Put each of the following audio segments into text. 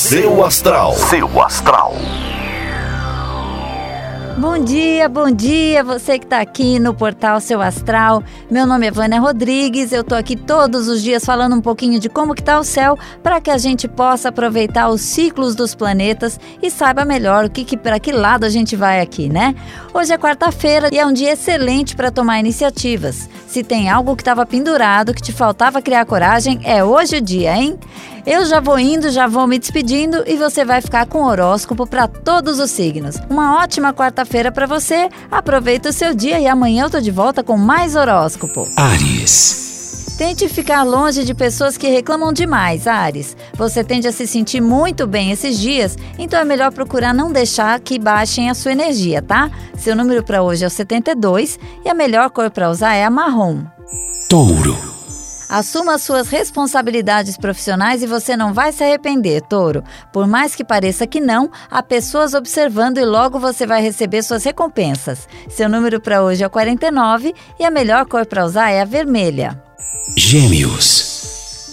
Seu astral. Seu astral. Bom dia, bom dia, você que está aqui no portal Seu Astral. Meu nome é Vânia Rodrigues, eu estou aqui todos os dias falando um pouquinho de como que está o céu para que a gente possa aproveitar os ciclos dos planetas e saiba melhor o que, que para que lado a gente vai aqui, né? Hoje é quarta-feira e é um dia excelente para tomar iniciativas. Se tem algo que estava pendurado, que te faltava criar coragem, é hoje o dia, hein? Eu já vou indo, já vou me despedindo e você vai ficar com horóscopo para todos os signos. Uma ótima quarta-feira para você. Aproveita o seu dia e amanhã eu tô de volta com mais horóscopo. Ares. Tente ficar longe de pessoas que reclamam demais, Ares. Você tende a se sentir muito bem esses dias, então é melhor procurar não deixar que baixem a sua energia, tá? Seu número para hoje é o 72 e a melhor cor para usar é a marrom. Touro. Assuma suas responsabilidades profissionais e você não vai se arrepender, touro. Por mais que pareça que não, há pessoas observando e logo você vai receber suas recompensas. Seu número para hoje é o 49 e a melhor cor para usar é a vermelha. Gêmeos.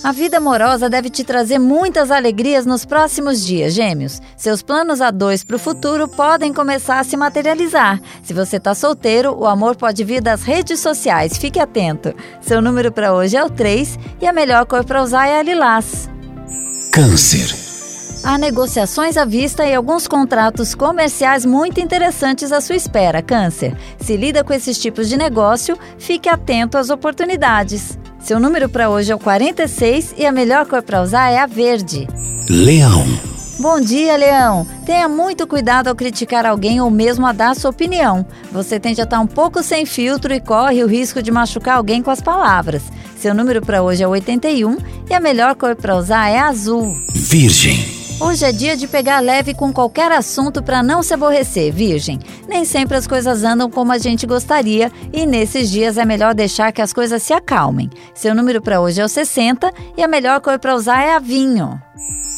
A vida amorosa deve te trazer muitas alegrias nos próximos dias, Gêmeos. Seus planos a dois para o futuro podem começar a se materializar. Se você está solteiro, o amor pode vir das redes sociais, fique atento. Seu número para hoje é o 3 e a melhor cor para usar é a lilás. Câncer. Há negociações à vista e alguns contratos comerciais muito interessantes à sua espera, Câncer. Se lida com esses tipos de negócio, fique atento às oportunidades. Seu número para hoje é o 46 e a melhor cor para usar é a verde. Leão. Bom dia, Leão! Tenha muito cuidado ao criticar alguém ou mesmo a dar sua opinião. Você tende a estar um pouco sem filtro e corre o risco de machucar alguém com as palavras. Seu número para hoje é 81 e a melhor cor para usar é azul. Virgem. Hoje é dia de pegar leve com qualquer assunto para não se aborrecer, Virgem. Nem sempre as coisas andam como a gente gostaria e nesses dias é melhor deixar que as coisas se acalmem. Seu número para hoje é o 60 e a melhor cor para usar é a vinho.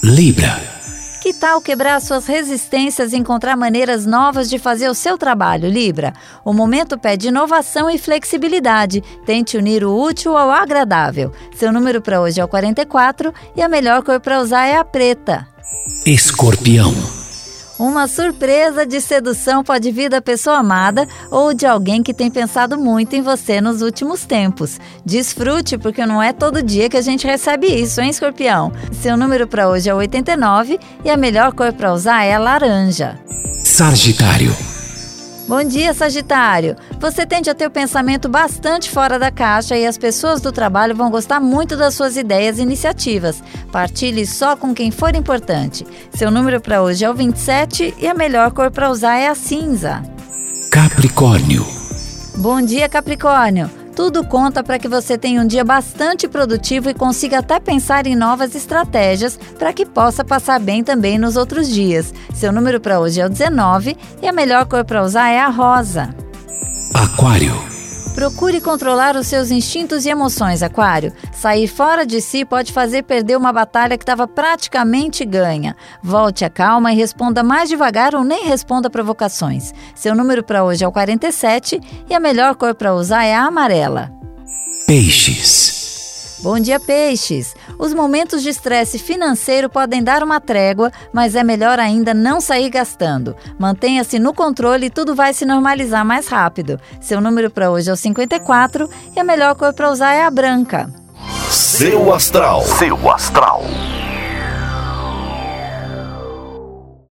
Libra. Que tal quebrar suas resistências e encontrar maneiras novas de fazer o seu trabalho, Libra? O momento pede inovação e flexibilidade. Tente unir o útil ao agradável. Seu número para hoje é o 44 e a melhor cor para usar é a preta. Escorpião. Uma surpresa de sedução pode vir da pessoa amada ou de alguém que tem pensado muito em você nos últimos tempos. Desfrute, porque não é todo dia que a gente recebe isso, hein, escorpião? Seu número para hoje é 89 e a melhor cor para usar é a laranja. Sagitário. Bom dia, Sagitário! Você tende a ter o pensamento bastante fora da caixa e as pessoas do trabalho vão gostar muito das suas ideias e iniciativas. Partilhe só com quem for importante. Seu número para hoje é o 27 e a melhor cor para usar é a cinza. Capricórnio. Bom dia, Capricórnio! Tudo conta para que você tenha um dia bastante produtivo e consiga até pensar em novas estratégias para que possa passar bem também nos outros dias. Seu número para hoje é o 19 e a melhor cor para usar é a rosa. Aquário. Procure controlar os seus instintos e emoções, Aquário. Sair fora de si pode fazer perder uma batalha que estava praticamente ganha. Volte a calma e responda mais devagar ou nem responda provocações. Seu número para hoje é o 47 e a melhor cor para usar é a amarela. Peixes. Bom dia, peixes! Os momentos de estresse financeiro podem dar uma trégua, mas é melhor ainda não sair gastando. Mantenha-se no controle e tudo vai se normalizar mais rápido. Seu número para hoje é o 54 e a melhor cor para usar é a branca. Seu astral. Seu astral.